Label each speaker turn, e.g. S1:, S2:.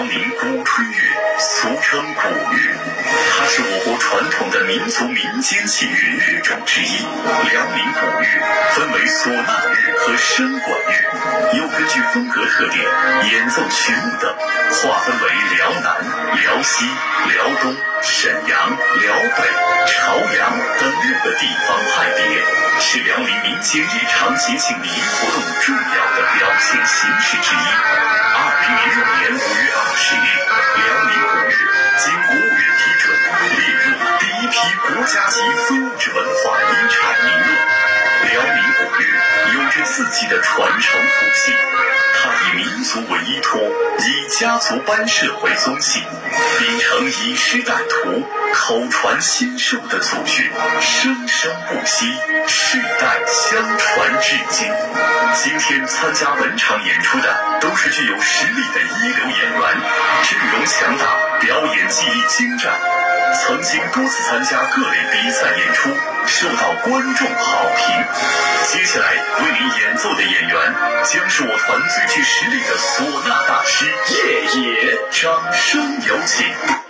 S1: 辽宁鼓吹乐，俗称鼓乐，它是我国传统的民族民间器乐乐种之一。辽宁鼓乐分为唢呐乐和笙管乐，又根据风格特点、演奏曲目等，划分为辽南、辽西、辽东、沈阳、辽北、朝阳等六个地方派别，是辽宁民间日常节庆礼仪活动重要的表现形式之一。二零零六年五月二十日，辽宁鼓乐经国务院批准，列入第一批国家级非物质文化遗产名录。辽宁鼓乐有着自己的传承谱系，它以民族为依托，以家族班社为宗系，秉承以师带徒、口传心授的祖训，生生不息，世代相传至今。今天参加本场演出的都是具有实力的一流演员，阵容强大，表演技艺精湛，曾经多次参加各类比赛演出，受到观众好评。接下来为您演奏的演员将是我团最具实力的唢呐大师叶野，掌声有请。